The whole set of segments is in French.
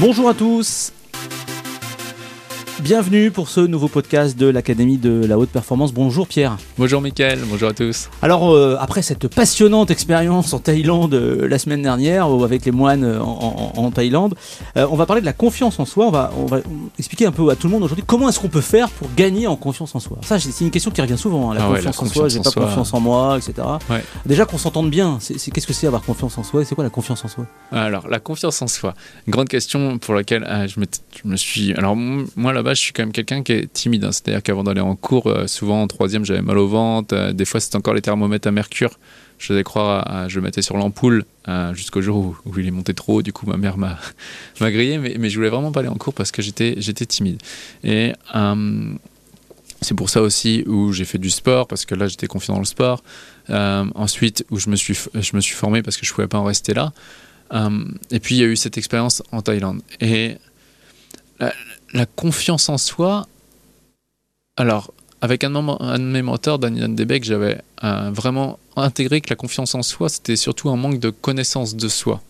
Bonjour à tous Bienvenue pour ce nouveau podcast de l'Académie de la Haute Performance. Bonjour Pierre. Bonjour Mickaël, bonjour à tous. Alors euh, après cette passionnante expérience en Thaïlande euh, la semaine dernière ou avec les moines euh, en, en- en Thaïlande, on va parler de la confiance en soi. On va, on va expliquer un peu à tout le monde aujourd'hui comment est-ce qu'on peut faire pour gagner en confiance en soi. Ça c'est une question qui revient souvent. hein, la, Ah ouais, confiance en soi, j'ai pas soi. confiance en moi, etc. Ouais. Déjà qu'on s'entende bien, qu'est-ce que c'est avoir confiance en soi et c'est quoi la confiance en soi? Alors, la confiance en soi. Grande question pour laquelle je, me, je me suis. Alors, moi là-bas, je suis quand même quelqu'un qui est timide. hein. C'est-à-dire qu'avant d'aller en cours, euh, souvent en troisième, j'avais mal au ventre. euh, des fois, c'était encore les thermomètres à mercure. Je faisais croire, à- je mettais sur l'ampoule euh, jusqu'au jour où, il est monté trop haut. Du coup, ma mère m'a grillé. Mais, mais je voulais vraiment pas aller en cours parce que j'étais timide. Et. c'est pour ça aussi où j'ai fait du sport, parce que là j'étais confiant dans le sport. Ensuite, où je me, suis, formé parce que je pouvais pas en rester là. Et puis il y a eu cette expérience en Thaïlande. Et la confiance en soi, alors avec un, un de mes mentors, Daniel Debeck, j'avais euh, vraiment intégré que la confiance en soi, c'était surtout un manque de connaissance de soi.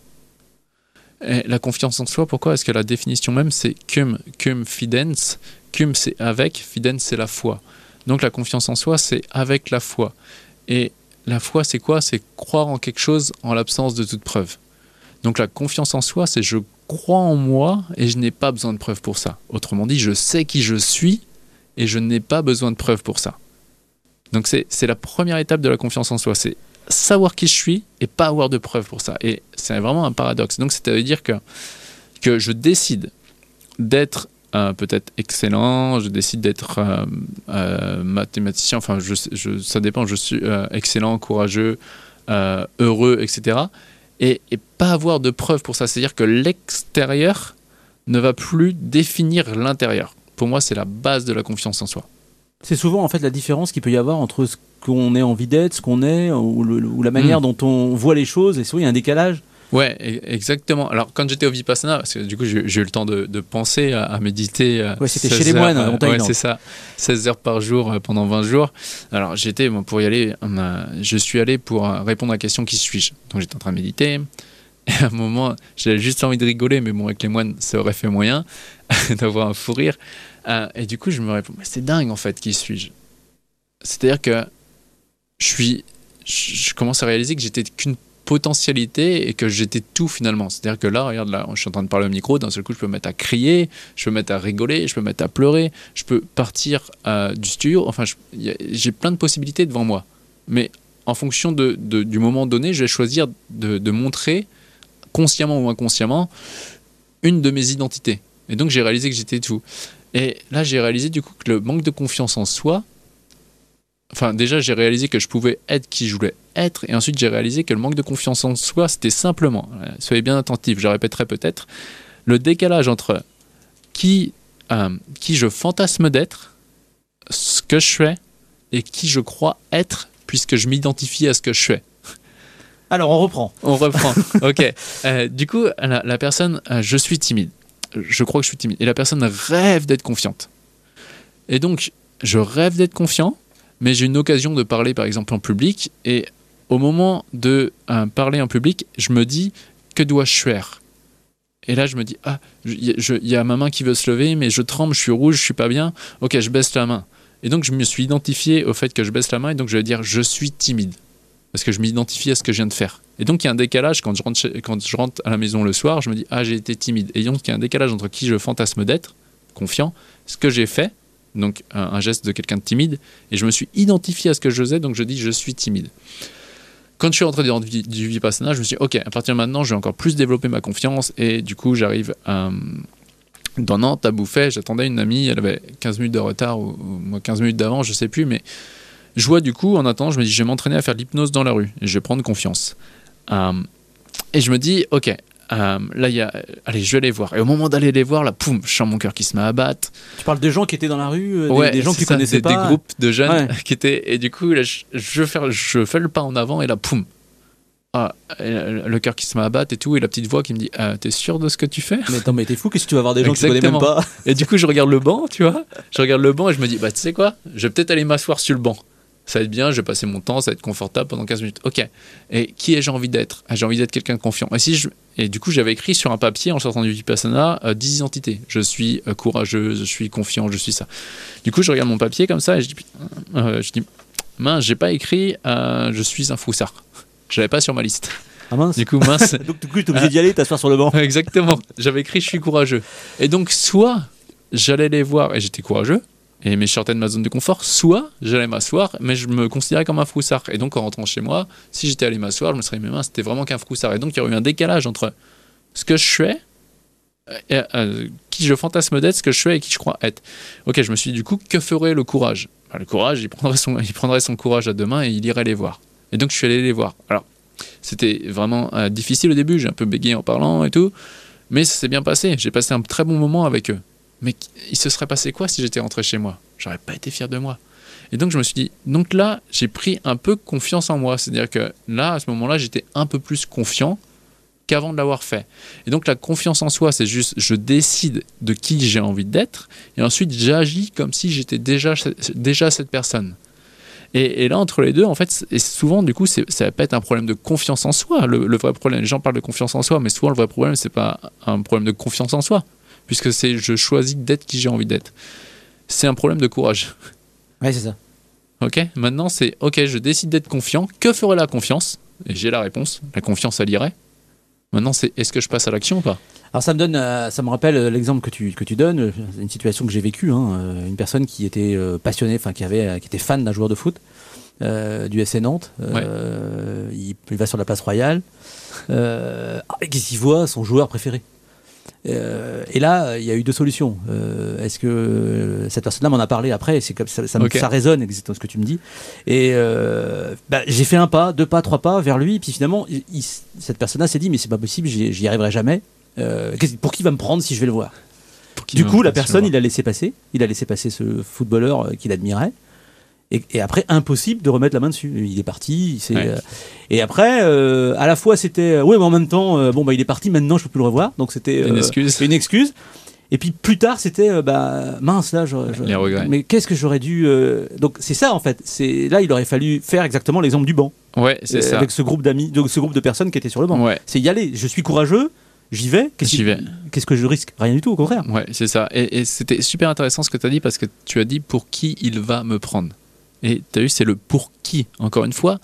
Et la confiance en soi, pourquoi Est-ce que la définition même, c'est cum, cum fidens? Cum, c'est avec, fidens, c'est la foi. Donc la confiance en soi, c'est avec la foi. Et la foi, c'est quoi? C'est croire en quelque chose en l'absence de toute preuve. Donc la confiance en soi, c'est je crois en moi et je n'ai pas besoin de preuves pour ça. Autrement dit, je sais qui je suis et je n'ai pas besoin de preuves pour ça. Donc c'est la première étape de la confiance en soi, c'est savoir qui je suis et pas avoir de preuves pour ça. Et c'est vraiment un paradoxe. Donc ça veut dire que, que je décide d'être euh, peut-être excellent, je décide d'être euh, euh, mathématicien, enfin je, ça dépend, je suis excellent, courageux, heureux, etc. Et, et pas avoir de preuves pour ça. C'est-à-dire que l'extérieur ne va plus définir l'intérieur. Pour moi, c'est la base de la confiance en soi. C'est souvent en fait la différence qu'il peut y avoir entre ce qu'on est envie d'être, ce qu'on est, ou, le- ou la manière Mm. dont on voit les choses. Et souvent il y a un décalage. Ouais, e- exactement. Alors, quand j'étais au Vipassana, parce que du coup, j'ai eu le temps de, de penser à, à méditer. euh, Ouais, c'était 16 chez les moines, euh, en Thaïlande. Ouais, c'est ça. 16 heures par jour euh, pendant 20 jours. Alors, j'étais, moi, pour y aller, on a- je suis allé pour euh, répondre à la question qui suis-je? Donc, j'étais en train de méditer. Et à un moment, j'avais juste envie de rigoler, mais bon, avec les moines, ça aurait fait moyen d'avoir un fou rire. Euh, et du coup, je me réponds, mais c'est dingue, en fait, qui suis-je? C'est-à-dire que je suis. Je commence à réaliser que j'étais qu'une potentialité et que j'étais tout finalement. C'est-à-dire que là, regarde, là, je suis en train de parler au micro, d'un seul coup, je peux me mettre à crier, je peux me mettre à rigoler, je peux me mettre à pleurer, je peux partir euh, du studio. Enfin, j'ai plein de possibilités devant moi. Mais en fonction du moment donné, je vais choisir de montrer, consciemment ou inconsciemment, une de mes identités. Et donc, j'ai réalisé que j'étais tout. Et là, j'ai réalisé du coup que le manque de confiance en soi, Enfin, déjà, j'ai réalisé que je pouvais être qui je voulais être, et ensuite, j'ai réalisé que le manque de confiance en soi, c'était simplement, euh, soyez bien attentifs, je répéterai peut-être, le décalage entre qui, euh, qui je fantasme d'être, ce que je fais, et qui je crois être, puisque je m'identifie à ce que je fais. Alors on reprend. On reprend. ok. Euh, du coup, la, la personne, euh, je suis timide. Je crois que je suis timide. Et la personne rêve d'être confiante. Et donc, je rêve d'être confiant, mais j'ai une occasion de parler, par exemple, en public. Et au moment de euh, parler en public, je me dis, que dois-je faire? Et là, je me dis, ah, il y, a- ma main qui veut se lever, mais je tremble, je suis rouge, je suis pas bien. Ok, je baisse la main. Et donc, je me suis identifié au fait que je baisse la main, et donc je vais dire, je suis timide parce que je m'identifie à ce que je viens de faire. Et donc il y a un décalage quand je rentre, quand je rentre à la maison le soir, je me dis ah j'ai été timide. Et donc il y a un décalage entre qui je fantasme d'être, confiant, ce que j'ai fait, donc un, geste de quelqu'un de timide, et je me suis identifié à ce que je faisais, donc je dis je suis timide. Quand je suis rentré dans du, vipassana, je me suis dit ok à partir de maintenant je vais encore plus développer ma confiance et du coup j'arrive à dans Nantes à Bouffet, j'attendais une amie, elle avait 15 minutes de retard ou, moi 15 minutes d'avant, je sais plus, mais je vois du coup, en attendant, je me dis, je vais m'entraîner à faire l'hypnose dans la rue et je vais prendre confiance. Euh, et je me dis, ok, euh, là, il y a. Allez, je vais les voir. Et au moment d'aller les voir, là, poum, je sens mon cœur qui se met à battre. Tu parles des gens qui étaient dans la rue, euh, des- Ouais, des, gens qui ça, connaissaient des, pas. Des groupes de jeunes Ouais. qui étaient. Et du coup, là, je, je, fais, je fais le pas en avant et là, poum. Ah, et le cœur qui se met à battre et tout, et la petite voix qui me dit Ah, T'es sûr de ce que tu fais? Mais attends, mais t'es fou, qu'est-ce que tu vas voir des gens que tu connais même Exactement. pas? Et du coup, je regarde le banc, tu vois. Je regarde le banc et je me dis Bah, tu sais quoi? Je vais peut-être aller m'asseoir sur le banc. Ça va être bien, je vais passer mon temps, ça va être confortable pendant 15 minutes. Ok. Et qui ai-je envie d'être? Ah, J'ai envie d'être quelqu'un de confiant. Et, si je... et du coup, j'avais écrit sur un papier en sortant du Vipassana euh, 10 identités. Je suis euh, courageux, je suis confiant, je suis ça. Du coup, je regarde mon papier comme ça et je dis, euh, je dis mince, j'ai pas écrit euh, je suis un froussard. Je l'avais pas sur ma liste. Ah mince. Du coup, mince. donc, du coup, t'es obligé d'y aller, t'asseoir sur le banc. Exactement. J'avais écrit je suis courageux. Et donc, soit j'allais les voir et j'étais courageux, et mais je sortais de ma zone de confort, soit j'allais m'asseoir, mais je me considérais comme un froussard. Et donc en rentrant chez moi, si j'étais allé m'asseoir, je me serais dit, mais mince, c'était vraiment qu'un froussard. Et donc il y aurait eu un décalage entre ce que je fais, et, euh, qui je fantasme d'être, ce que je fais et qui je crois être. Ok, je me suis dit du coup, que ferait le courage? Bah, Le courage, il prendrait, son, il prendrait son courage à deux mains et il irait les voir. Et donc je suis allé les voir. Alors, c'était vraiment euh, difficile au début, j'ai un peu bégayé en parlant et tout, mais ça s'est bien passé. J'ai passé un très bon moment avec eux. Mais il se serait passé quoi si j'étais rentré chez moi? J'aurais pas été fier de moi. Et donc je me suis dit, donc là, j'ai pris un peu confiance en moi. C'est-à-dire que là, à ce moment-là, j'étais un peu plus confiant qu'avant de l'avoir fait. Et donc la confiance en soi, c'est juste, je décide de qui j'ai envie d'être, et ensuite j'agis comme si j'étais déjà, déjà cette personne. Et, là, entre les deux, en fait, et souvent, du coup, ça va pas être un problème de confiance en soi. Le, le, vrai problème, les gens parlent de confiance en soi, mais souvent, le vrai problème, c'est pas un problème de confiance en soi puisque c'est je choisis d'être qui j'ai envie d'être. C'est un problème de courage. Ouais, c'est ça. Ok, maintenant c'est ok, je décide d'être confiant. Que ferait la confiance? Et j'ai la réponse. La confiance, elle irait. Maintenant, c'est est-ce que je passe à l'action ou pas? Alors ça me donne, euh, ça me rappelle l'exemple que tu que tu donnes, une situation que j'ai vécue. Hein, une personne qui était euh, passionnée, enfin qui avait, qui était fan d'un joueur de foot. Euh, du SC Nantes, ouais. il, il, va sur la place royale, qu'est-ce qu'il voit? Son joueur préféré. Euh, et là, il y a eu deux solutions. Euh, Est-ce que cette personne-là m'en a parlé après? C'est comme ça, ça, okay. ça, résonne exactement ce que tu me dis. Et euh, bah, j'ai fait un pas, deux pas, trois pas vers lui. Puis finalement, il, il, cette personne-là s'est dit mais c'est pas possible, j'y arriverai jamais. Pour qui va me prendre si je vais le voir? Du coup, la personne, il a laissé passer. Il a laissé passer ce footballeur qu'il admirait. Et, et, après, impossible de remettre la main dessus. Il est parti. Il ouais. euh, et après, euh, à la fois, c'était. oui, mais en même temps, euh, bon, bah, il est parti, maintenant, je peux plus le revoir. Donc, c'était. une excuse. Une excuse. Et puis plus tard, c'était bah mince là, je, je, Les regrets. mais qu'est-ce que j'aurais dû donc c'est ça en fait. C'est là il aurait fallu faire exactement l'exemple du banc. Ouais, c'est ça. Avec ce groupe d'amis, donc ce groupe de personnes qui étaient sur le banc. Ouais. C'est y aller. Je suis courageux. J'y vais. Qu'est-ce que je risque? Rien du tout, au contraire. Ouais, c'est ça. Et, et c'était super intéressant ce que tu as dit parce que tu as dit pour qui il va me prendre. Et tu as vu, c'est le pour qui. Encore une fois,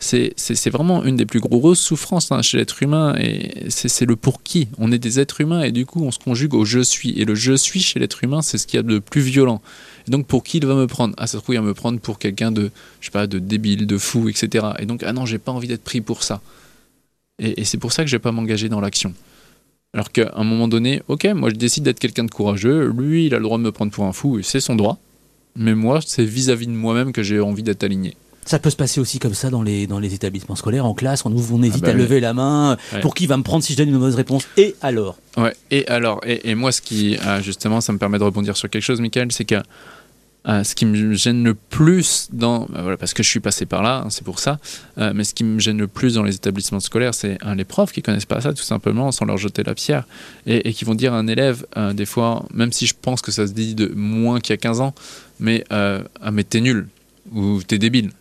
c'est vraiment une des plus grosses souffrances hein, chez l'être humain. Et c'est le pour qui. On est des êtres humains et du coup, on se conjugue au je suis. Et le je suis chez l'être humain, c'est ce qu'il y a de plus violent. Et donc, pour qui il va me prendre? Ah, ça se trouve, il va me prendre pour quelqu'un de, je sais pas, de débile, de fou, etc. Et donc, ah non, j'ai pas envie d'être pris pour ça. Et, c'est pour ça que je vais pas m'engager dans l'action. Alors qu'à un moment donné, ok, moi je décide d'être quelqu'un de courageux, lui il a le droit de me prendre pour un fou, c'est son droit mais moi, c'est vis-à-vis de moi-même que j'ai envie d'être aligné. Ça peut se passer aussi comme ça dans les, dans les établissements scolaires, en classe, on, on hésite ah bah à oui. lever la main, ouais. pour qui va me prendre si je donne une mauvaise réponse? Et alors? Ouais, et alors, et, et, moi, ce qui, euh, justement, ça me permet de rebondir sur quelque chose, Michael, c'est que euh, ce qui me gêne le plus dans, euh, voilà, parce que je suis passé par là, hein, c'est pour ça, euh, mais ce qui me gêne le plus dans les établissements scolaires, c'est les profs qui connaissent pas ça tout simplement, sans leur jeter la pierre, et, qui vont dire à un élève, des fois, même si je pense que ça se dit de moins qu'il y a 15 ans, mais, ah, mais t'es nul, ou t'es débile.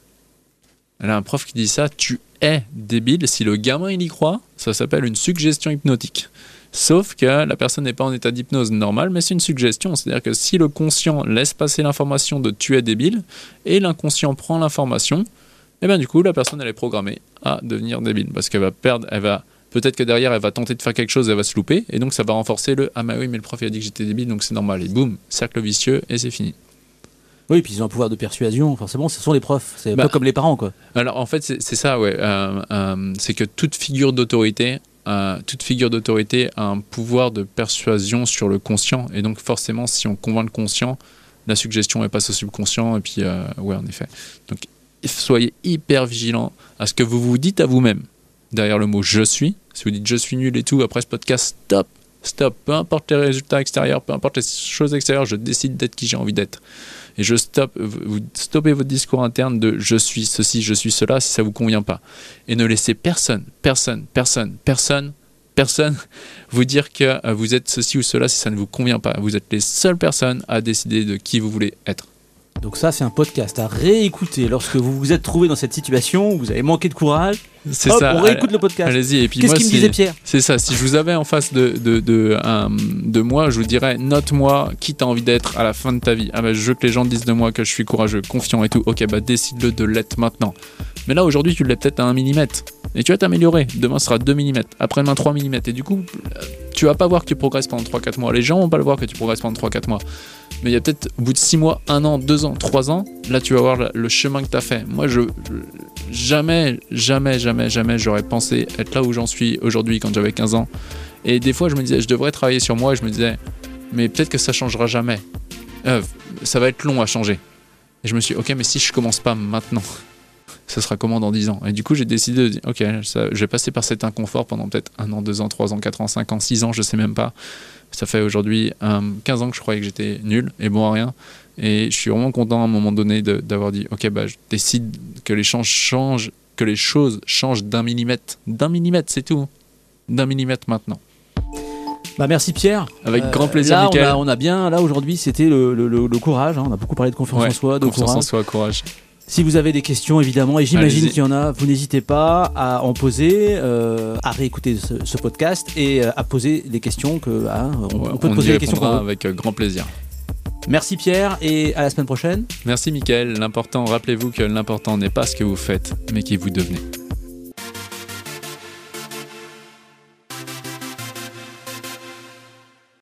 Elle a un prof qui dit ça, tu es débile, si le gamin il y croit, ça s'appelle une suggestion hypnotique. Sauf que la personne n'est pas en état d'hypnose normale, mais c'est une suggestion. C'est-à-dire que si le conscient laisse passer l'information de tu es débile et l'inconscient prend l'information, et eh bien du coup la personne elle est programmée à devenir débile parce qu'elle va perdre, elle va peut-être que derrière elle va tenter de faire quelque chose, elle va se louper et donc ça va renforcer le ah bah oui mais le prof il a dit que j'étais débile donc c'est normal et boum cercle vicieux et c'est fini. Oui, puis ils ont un pouvoir de persuasion, forcément, ce sont les profs, c'est bah, pas comme les parents, quoi. Alors en fait, c'est ça, ouais. Euh, euh, c'est que toute figure d'autorité toute figure d'autorité a un pouvoir de persuasion sur le conscient. Et donc, forcément, si on convainc le conscient, la suggestion elle passe au subconscient. Et puis, euh, ouais, en effet. Donc, soyez hyper vigilant à ce que vous vous dites à vous-même derrière le mot je suis. Si vous dites je suis nul et tout, après ce podcast, stop, stop. Peu importe les résultats extérieurs, peu importe les choses extérieures, je décide d'être qui j'ai envie d'être. Et je stoppe, vous stoppez votre discours interne de je suis ceci, je suis cela si ça vous convient pas. Et ne laissez personne, personne, personne, personne, personne vous dire que vous êtes ceci ou cela si ça ne vous convient pas. Vous êtes les seules personnes à décider de qui vous voulez être. Donc ça, c'est un podcast à réécouter lorsque vous vous êtes trouvé dans cette situation où vous avez manqué de courage. C'est ça. on réécoute le podcast. Allez-y. Et puis Qu'est-ce qu'il me disait Pierre C'est ça, si je vous avais en face de, de, de, un- de moi, je vous dirais, note-moi qui t'as envie d'être à la fin de ta vie. Ah bah, je veux que les gens disent de moi que je suis courageux, confiant et tout. Ok, bah décide-le de l'être maintenant. Mais là, aujourd'hui, tu l'es peut-être à 1 mm. Et tu vas t'améliorer. Demain ce sera 2 mm. Après-demain, 3 mm. Et du coup, euh, tu vas pas voir que tu progresses pendant 3-4 mois. Les gens vont pas le voir que tu progresses pendant 3-4 mois. Mais il y a peut-être au bout de 6 mois, 1 an, 2 ans, 3 ans, là, tu vas voir le- chemin que tu as fait. Moi, je, je- jamais, jamais, jamais, jamais, j'aurais pensé être là où j'en suis aujourd'hui quand j'avais 15 ans. Et des fois, je me disais, je devrais travailler sur moi. Et je me disais, mais peut-être que ça changera jamais. Euh, ça va être long à changer. Et je me suis dit, ok, mais si je commence pas maintenant, ça sera comment dans 10 ans Et du coup, j'ai décidé de dire, ok, ça- je vais passer par cet inconfort pendant peut-être 1 an, 2 ans, 3 ans, 4 ans, 5 ans, 6 ans, je sais même pas. Ça fait aujourd'hui euh, 15 ans que je croyais que j'étais nul et bon à rien. Et je suis vraiment content à un moment donné d'avoir dit, ok, bah, je décide que les choses changent, que les choses changent d'un millimètre. D'un millimètre, c'est tout. D'un millimètre maintenant. Bah merci Pierre. Avec Euh, grand plaisir, là, on a, on a bien, là aujourd'hui, c'était le, le- le- le courage. hein. On a beaucoup parlé de confiance Ouais, en soi, de Confiance en courage. soi, courage. Si vous avez des questions, évidemment, et j'imagine qu'il y en a, vous n'hésitez pas à en poser, euh, à réécouter ce, ce podcast et euh, à poser des questions que hein, on, Ouais, on peut y poser questions. répondra qu'on veut. avec euh, grand plaisir. Merci Pierre et à la semaine prochaine. Merci Mickaël. L'important, rappelez-vous que l'important n'est pas ce que vous faites, mais qui vous devenez.